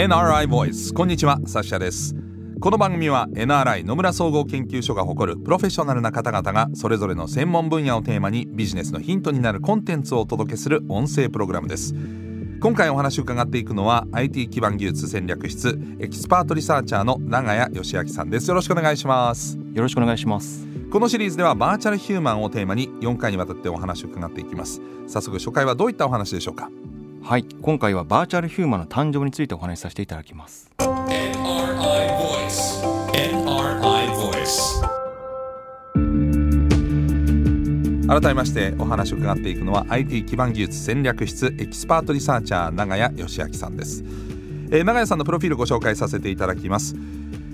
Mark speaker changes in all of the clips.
Speaker 1: NRI Voice こんにちはサッシャです。この番組は NRI 野村総合研究所が誇るプロフェッショナルな方々がそれぞれの専門分野をテーマにビジネスのヒントになるコンテンツをお届けする音声プログラムです。今回お話を伺っていくのは IT 基盤技術戦略室エキスパートリサーチャーの長谷佳明さんです。よろしくお願いします。
Speaker 2: よろしくお願いします。
Speaker 1: このシリーズではバーチャルヒューマンをテーマに4回にわたってお話を伺っていきます。早速初回はどういったお話でしょうか？
Speaker 2: はい今回はバーチャルヒューマンの誕生についてお話しさせていただきます
Speaker 3: NRI Voice. NRI Voice.
Speaker 1: 改めましてお話を伺っていくのは IT 基盤技術戦略室エキスパートリサーチャー長谷佳明さんです、えー長谷さんのプロフィールご紹介させていただきます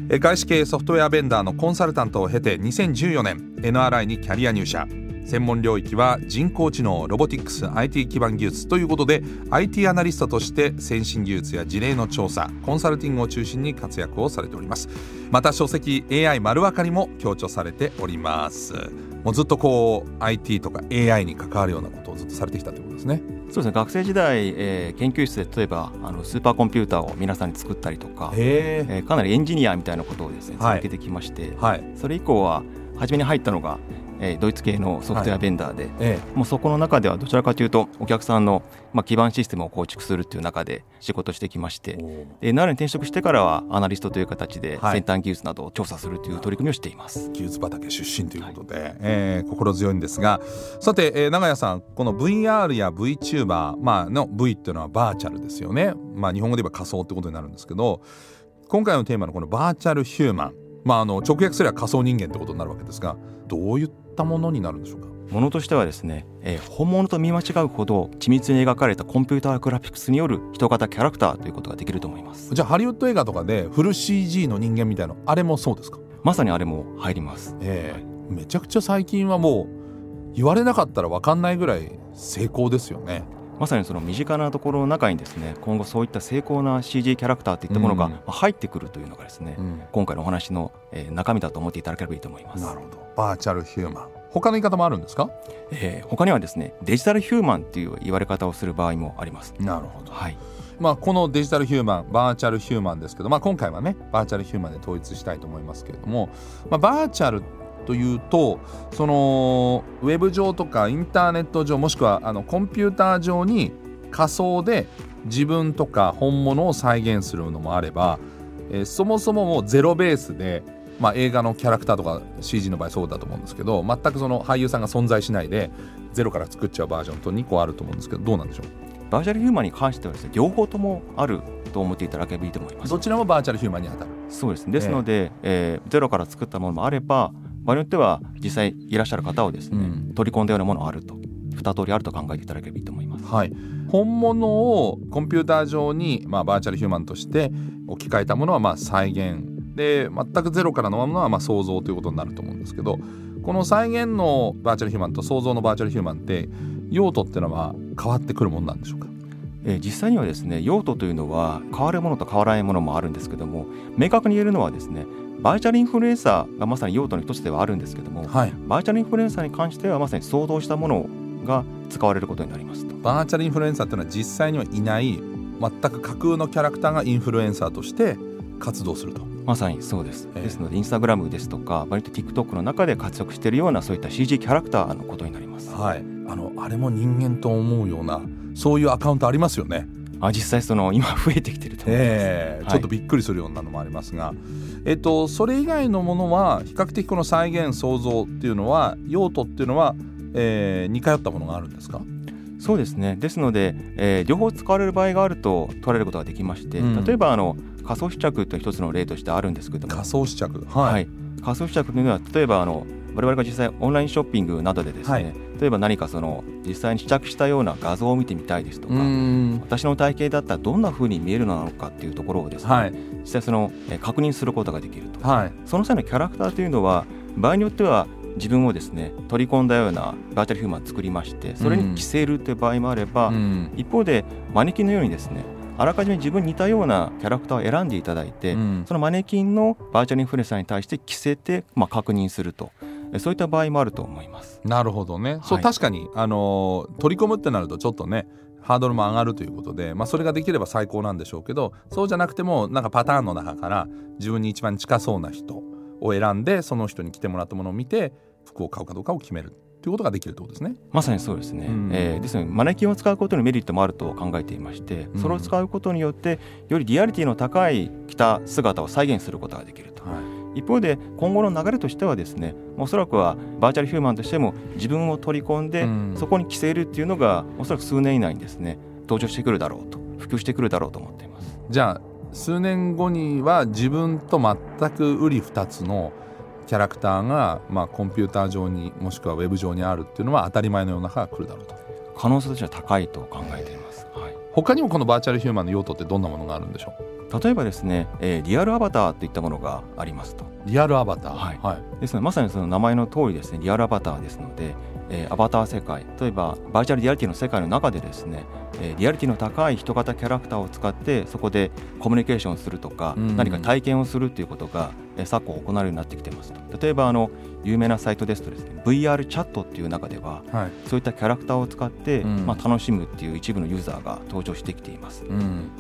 Speaker 1: えー外資系ソフトウェアベンダーのコンサルタントを経て2014年 NRI にキャリア入社専門領域は人工知能ロボティクス IT 基盤技術ということで IT アナリストとして先進技術や事例の調査コンサルティングを中心に活躍をされております。また書籍 AI 丸分かりも強調されております。もうずっとこう IT とか AI に関わるようなことをずっとされてきたということですね。
Speaker 2: そうですね。学生時代、えー研究室で例えばあのスーパーコンピューターを皆さんに作ったりとか、
Speaker 1: へ
Speaker 2: えーかなりエンジニアみたいなことをですね
Speaker 1: はい。
Speaker 2: 続けてきまして、
Speaker 1: はい。
Speaker 2: それ以降は初めに入ったのが、えードイツ系のソフトウェアベンダーで、
Speaker 1: え
Speaker 2: もうそこの中ではどちらかというとお客さんの、まあ、基盤システムを構築するっていう中で仕事してきましてで NR に転職してからはアナリストという形で
Speaker 1: はい。
Speaker 2: 先端技術などを調査するという取り組みをしています。
Speaker 1: 技術畑出身ということで、えー心強いんですがさて、えー長谷さんこの VR や VTuber、まあ、の V っていうのはバーチャルですよね、まあ、日本語で言えば仮想ってことになるんですけど今回のテーマのこのバーチャルヒューマン、まあ、あの直訳すれば仮想人間ってことになるわけですがどういったものになるんでしょうか？
Speaker 2: ものとしてはですね、えー本物と見間違うほど緻密に描かれたコンピューターグラフィックスによる人型キャラクターということができると思います。
Speaker 1: じゃあハリウッド映画とかでフル CG の人間みたいなあれもそうですか？
Speaker 2: まさにあれも入ります。
Speaker 1: ええめちゃくちゃ最近はもう言われなかったら分かんないぐらい成功ですよね。
Speaker 2: まさにその身近なところの中にですね今後そういった精巧な CG キャラクターといったものが入ってくるというのがですね、
Speaker 1: うん。
Speaker 2: 今回のお話のえー中身だと思っていただければいいと思います。
Speaker 1: なるほど。バーチャルヒューマン。他の言い方もあるんですか？
Speaker 2: えー他にはですねデジタルヒューマンっていう言われ方をする場合もあります。
Speaker 1: なるほど、
Speaker 2: はい。
Speaker 1: まあ、このデジタルヒューマンバーチャルヒューマンですけど、まあ、今回はねバーチャルヒューマンで統一したいと思いますけれども、まあ、バーチャルというとそのウェブ上とかインターネット上もしくはあのコンピューター上に仮想で自分とか本物を再現するのもあれば、えーそもそももうゼロベースで、まあ、映画のキャラクターとか CG の場合そうだと思うんですけど全くその俳優さんが存在しないでゼロから作っちゃうバージョンと2個あると思うんですけどどうなんでしょう？
Speaker 2: バーチャルヒューマンに関してはですね両方ともあると思っていただければいいと思います。
Speaker 1: どちらもバーチャルヒューマンに当たる。
Speaker 2: そうです。ですので、えーゼロから作ったものもあれば場合によっては実際いらっしゃる方をですね、
Speaker 1: うん。
Speaker 2: 取り込んだようなものがあると。二通りあると考えていただければいいと思います。
Speaker 1: はい、本物をコンピューター上に、まあ、バーチャルヒューマンとして置き換えたものはまあ再現。で全くゼロからのものはまあ想像ということになると思うんですけどこの再現のバーチャルヒューマンと想像のバーチャルヒューマンって用途っていうのは変わってくるものなんでしょうか？
Speaker 2: えー実際にはですね用途というのは変わるものと変わらないものもあるんですけども明確に言えるのはですねバーチャルインフルエンサーがまさに用途の一つではあるんですけども、
Speaker 1: はい
Speaker 2: バーチャルインフルエンサーに関してはまさに想像したものが使われることになりますと。
Speaker 1: バーチャルインフルエンサーっていうのは実際にはいない全く架空のキャラクターがインフルエンサーとして活動すると
Speaker 2: まさにそうです。
Speaker 1: ええ
Speaker 2: ですのでインスタグラムですとか割と TikTok の中で活躍しているようなそういった CG キャラクターのことになります。
Speaker 1: はいあのあれも人間と思うようなそういうアカウントありますよね
Speaker 2: あ実際その 今増えてきてると思います。はい。
Speaker 1: ええちょっとびっくりするようなのもありますが、えっと、それ以外のものは比較的この再現創造っていうのは用途っていうのは、えー似通ったものがあるんですか？
Speaker 2: そうですね。ですので、えー両方使われる場合があると取られることができまして、
Speaker 1: うん。
Speaker 2: 例えばあの仮想試着という一つの例としてあるんですけども。
Speaker 1: 仮想試着。
Speaker 2: は
Speaker 1: はいい、
Speaker 2: 仮想試着というのは例えばあの我々が実際オンラインショッピングなどでですね、
Speaker 1: はい。
Speaker 2: 例えば何かその実際に試着したような画像を見てみたいですとか、私の体型だったらどんな風に見えるのかっていうところをですね、
Speaker 1: はい。
Speaker 2: 実際その、えー確認することができると。
Speaker 1: はい。
Speaker 2: その際のキャラクターというのは場合によっては自分をですね取り込んだようなバーチャルヒューマンを作りましてそれに着せるという場合もあれば、
Speaker 1: うん。
Speaker 2: 一方でマネキンのようにですねあらかじめ自分に似たようなキャラクターを選んでいただいて、
Speaker 1: うん。
Speaker 2: そのマネキンのバーチャルインフルエンサーに対して着せて、まあ、確認すると。えそういった場合もあると思います。
Speaker 1: なるほどね、そう
Speaker 2: はい
Speaker 1: 確かに、あのー取り込むってなるとちょっとねハードルも上がるということで、まあ、それができれば最高なんでしょうけどそうじゃなくてもなんかパターンの中から自分に一番近そうな人を選んでその人に着てもらったものを見て服を買うかどうかを決めるということができるってことですね。
Speaker 2: まさにそうですね、
Speaker 1: うん。
Speaker 2: えーですのでマネキンを使うことにメリットもあると考えていまして
Speaker 1: うん。
Speaker 2: それを使うことによってよりリアリティの高い着た姿を再現することができると。
Speaker 1: はい
Speaker 2: 一方で今後の流れとしてはですねおそらくはバーチャルヒューマンとしても自分を取り込んで、
Speaker 1: うん。
Speaker 2: そこに着せるっていうのがおそらく数年以内にですね登場してくるだろうと普及してくるだろうと思っています。
Speaker 1: じゃあ数年後には自分と全く瓜二つのキャラクターが、まあ、コンピューター上にもしくはウェブ上にあるっていうのは当たり前の世の中が来るだろうと。
Speaker 2: 可能性としては高いと考えています、はい、
Speaker 1: 他にもこのバーチャルヒューマンの用途ってどんなものがあるんでしょ
Speaker 2: 例えばですね、えーリアルアバターといったものがありますと。
Speaker 1: うリアルアバター？
Speaker 2: はい。
Speaker 1: はい。
Speaker 2: ですのでまさにその名前の通りですねリアルアバターですので、えーアバター世界例えばバーチャルリアリティの世界の中でですね、えーリアリティの高い人型キャラクターを使ってそこでコミュニケーションをするとか、
Speaker 1: うん。
Speaker 2: 何か体験をするということが、えー昨今行われるようになってきてますと。例えばあの有名なサイトですとですね VR チャットっていう中では
Speaker 1: はい。
Speaker 2: そういったキャラクターを使って、
Speaker 1: うん。
Speaker 2: まあ、楽しむっていう一部のユーザーが登場してきています。
Speaker 1: うん、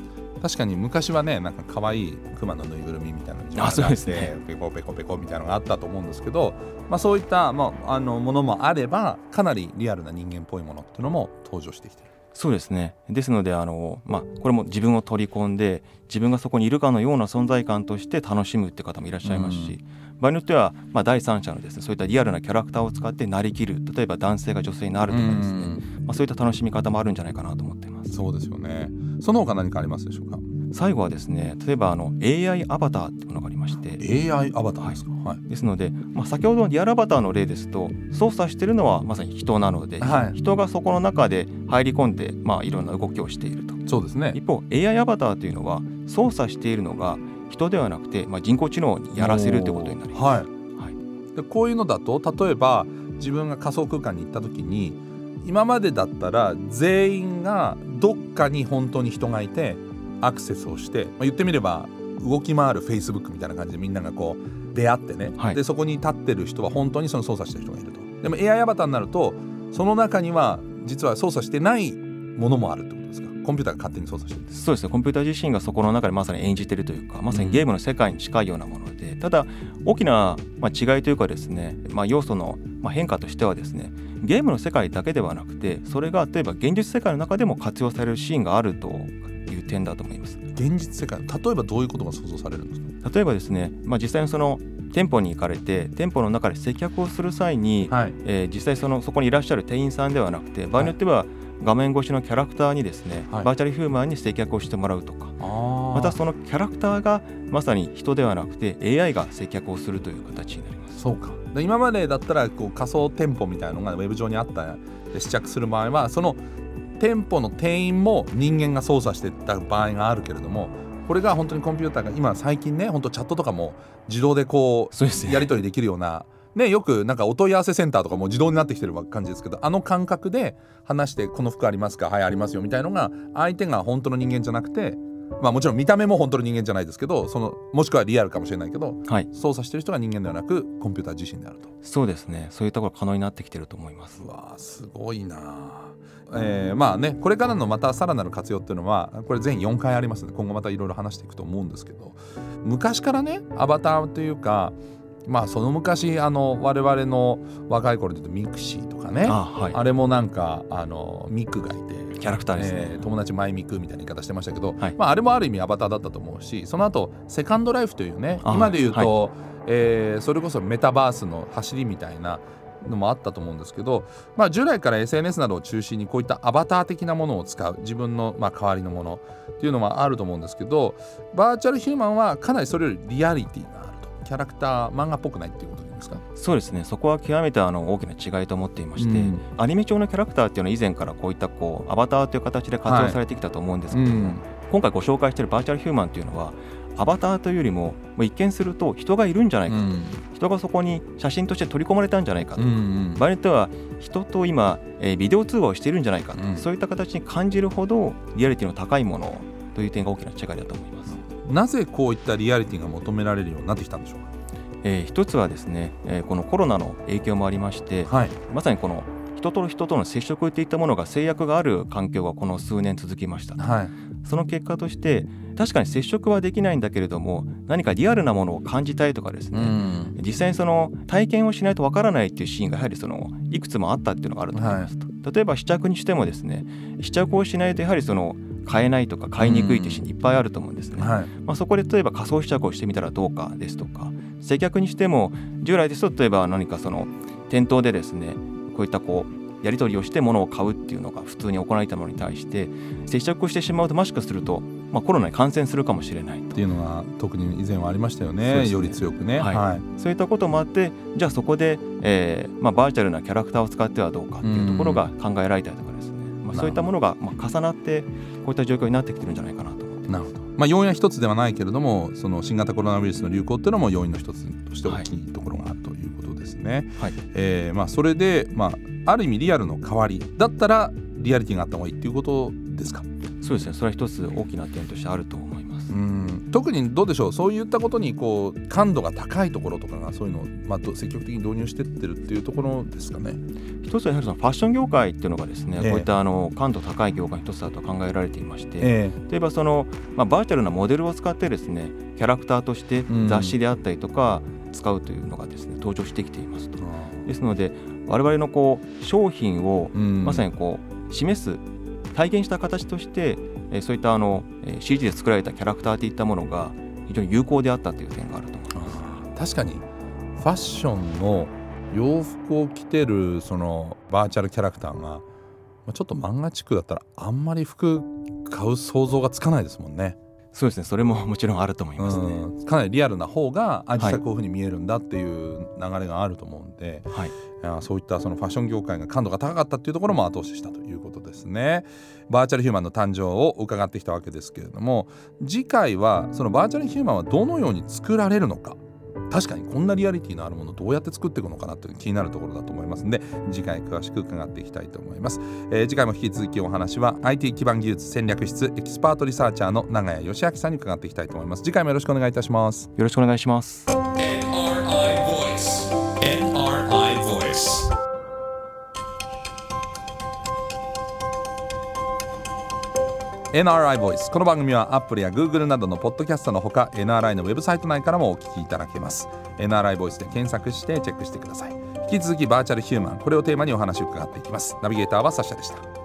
Speaker 1: 確かに昔はねなんか可愛いクマのぬいぐるみみたいなのが
Speaker 2: あそうですね。
Speaker 1: ペコペコペコみたいなのがあったと思うんですけど、まあ、そういった、まあ、あのものもあればかなりリアルな人間っぽいものっていうのも登場してきてる。
Speaker 2: そうですね。ですのであの、まあ、これも自分を取り込んで自分がそこにいるかのような存在感として楽しむって方もいらっしゃいますし、場合によっては、まあ、第三者のですねそういったリアルなキャラクターを使ってなりきる例えば男性が女性になるとかですね、まあ、そういった楽しみ方もあるんじゃないかなと思っています
Speaker 1: そうですよね。その他何かありますでしょうか？
Speaker 2: 最後はですね例えばあの AI アバターっていうものがありまして
Speaker 1: AI アバターですか？はい。
Speaker 2: ですので、まあ、先ほどのリアルアバターの例ですと操作しているのはまさに人なので、
Speaker 1: はい
Speaker 2: 人がそこの中で入り込んで、まあ、いろんな動きをしていると
Speaker 1: そうですね。
Speaker 2: 一方 AI アバターというのは操作しているのが人ではなくて、まあ、人工知能にやらせるということになります。
Speaker 1: はい。
Speaker 2: はい
Speaker 1: でこういうのだと例えば自分が仮想空間に行った時に今までだったら全員がどっかに本当に人がいてアクセスをして、まあ、言ってみれば動き回る Facebook みたいな感じでみんながこう出会ってね、
Speaker 2: はい。
Speaker 1: でそこに立ってる人は本当にその操作してる人がいると。でも AI アバターになるとその中には実は操作してないものもあるってことですか？コンピューターが勝手に操作してる
Speaker 2: そうですね。コンピューター自身がそこの中でまさに演じているというかまさにゲームの世界に近いようなもの。で、ただ大きな、まあ、違いというかですね、まあ、要素の、まあ、変化としてはですねゲームの世界だけではなくてそれが例えば現実世界の中でも活用されるシーンがあるという点だと思います。
Speaker 1: 現実世界例えばどういうことが想像されるんですか？
Speaker 2: 例えばですね、まあ、実際にその店舗に行かれて店舗の中で接客をする際に、
Speaker 1: はい
Speaker 2: えー実際そのそこにいらっしゃる店員さんではなくて場合によっては画面越しのキャラクターにですね、
Speaker 1: はい。
Speaker 2: バーチャルヒューマンに接客をしてもらうとか。ま
Speaker 1: ま
Speaker 2: たそのキャラクターがまさに人ではなくて AI が接客をするという形になります。
Speaker 1: そうか。で今までだったらこう仮想店舗みたいなのがウェブ上にあったで試着する場合はその店舗の店員も人間が操作してた場合があるけれどもこれが本当にコンピューターが今最近ね本当チャットとかも自動でこ
Speaker 2: う
Speaker 1: やり取りできるようなねよくなんかお問い合わせセンターとかも自動になってきてる感じですけどあの感覚で話してこの服ありますかはいありますよみたいのが相手が本当の人間じゃなくてまあもちろん見た目も本当の人間じゃないですけどそのもしくはリアルかもしれないけど
Speaker 2: はい、
Speaker 1: 操作してる人が人間ではなくコンピューター自身であると
Speaker 2: そうですね。そういうところ可能になってきてると思います
Speaker 1: う。わーすごいなあえーまあねこれからのまたさらなる活用っていうのはこれ全4回ありますので今後またいろいろ話していくと思うんですけど昔からねアバターというかまあその昔あの我々の若い頃で言うとミクシーとかね。あ
Speaker 2: あはい。
Speaker 1: れもなんかあのミクがいて。
Speaker 2: キャラクターですね。
Speaker 1: えー友達マイミクみたいな言い方してましたけど、
Speaker 2: はい。
Speaker 1: まあ、あれもある意味アバターだったと思うしその後セカンドライフというね
Speaker 2: あ
Speaker 1: 今で言うと、えーそれこそメタバースの走りみたいなのもあったと思うんですけど、まあ、従来から SNS などを中心にこういったアバター的なものを使う自分のまあ代わりのものっていうのはあると思うんですけどバーチャルヒューマンはかなりそれよりリアリティキャラクター漫画っぽくないっていうことですか？
Speaker 2: そうですね。そこは極めてあの大きな違いと思っていまして、
Speaker 1: うん。
Speaker 2: アニメ調のキャラクターっていうのは以前からこういったこうアバターという形で活用されてきたと思うんですけども、今回ご紹介しているバーチャルヒューマンというのはアバターというよりも一見すると人がいるんじゃないか、人がそこに写真として取り込まれたんじゃないかと、場合によっては人と今、えービデオ通話をしているんじゃないかと、
Speaker 1: うん。
Speaker 2: そういった形に感じるほどリアリティの高いものという点が大きな違いだと思います。
Speaker 1: なぜこういったリアリティが求められるようになってきたんでしょう
Speaker 2: えー一つはですね、えーこのコロナの影響もありまして、
Speaker 1: かはい。
Speaker 2: まさにこの人人と人との接触っていったものが制約がある環境がこの数年続きました、
Speaker 1: はい。
Speaker 2: その結果として確かに接触はできないんだけれども何かリアルなものを感じたいとかですね、
Speaker 1: うん。
Speaker 2: 実際にその体験をしないとわからないっていうシーンがやはりそのいくつもあったっていうのがあると思いますと、例えば試着にしてもですね試着をしないとやはりその買えないとか買いにくいっていうシーンいっぱいあると思うんですね、
Speaker 1: はい。
Speaker 2: まあ、そこで例えば仮想試着をしてみたらどうかですとか。接客にしても従来ですと例えば何かその店頭でですねこういったこうやり取りをして物を買うっていうのが普通に行われたものに対して接触をしてしまうともしかすると、まあ、コロナに感染するかもしれないと。
Speaker 1: っていうのが特に以前はありましたよ
Speaker 2: ね
Speaker 1: ね。より強くね。
Speaker 2: はい。
Speaker 1: はい。
Speaker 2: そういったこともあってじゃあそこで、えーまあ、バーチャルなキャラクターを使ってはどうかっていうところが考えられたりとかそういったものがまあ重なってこういった状況になってきてるんじゃないかなと思って。
Speaker 1: なるほど。まあ要因は一つではないけれどもその新型コロナウイルスの流行っていうのも要因の一つとして大きいところがあるということですね、
Speaker 2: はい。
Speaker 1: えーまあそれでまあある意味リアルの代わりだったらリアリティがあった方がいいっていうことですか？
Speaker 2: そうですね。それは一つ大きな点としてあると思い。
Speaker 1: うん。特にどうでしょうそういったことにこう感度が高いところとかがそういうのを、まあ、ど積極的に導入してってるっていうところですかね。
Speaker 2: 一つはやはりそのファッション業界っていうのがですね、
Speaker 1: ええ。
Speaker 2: こういったあの感度高い業界の一つだと考えられていまして、
Speaker 1: え
Speaker 2: 例えばその、まあ、バーチャルなモデルを使ってですねキャラクターとして
Speaker 1: うん。
Speaker 2: 雑誌であったりとか使うというのがですね登場してきていますと。ですので我々のこう商品を
Speaker 1: うん。
Speaker 2: まさにこう示す体現した形として、えそういったあのえ CG で作られたキャラクターといったものが非常に有効であったという点があると思います。
Speaker 1: 確かにファッションの洋服を着てるそのバーチャルキャラクターがまちょっと漫画チックだったらあんまり服買う想像がつかないですもんね。
Speaker 2: そうですねそれも もちろんあると思いますね。
Speaker 1: うんかなりリアルな方があ実
Speaker 2: はい
Speaker 1: 際こういうふうに見えるんだっていう流れがあると思うんで、
Speaker 2: はい
Speaker 1: いやそういったそのファッション業界が感度が高かったっていうところも後押ししたということですね。バーチャルヒューマンの誕生を伺ってきたわけですけれども次回はそのバーチャルヒューマンはどのように作られるのか確かにこんなリアリティのあるものどうやって作っていくのかなという気になるところだと思いますので次回詳しく伺っていきたいと思います、えー次回も引き続きお話は IT 基盤技術戦略室エキスパートリサーチャーの長谷佳明さんに伺っていきたいと思います。次回もよろしくお願いいたします。
Speaker 2: よろしくお願いします。
Speaker 3: NRI ボ
Speaker 1: イスこの番組は Apple や Google などのポッドキャストのほか NRI のウェブサイト内からもお聞きいただけます。NRI ボイスで検索してチェックしてください。引き続きバーチャルヒューマンこれをテーマにお話を伺っていきます。ナビゲーターはサッシャでした。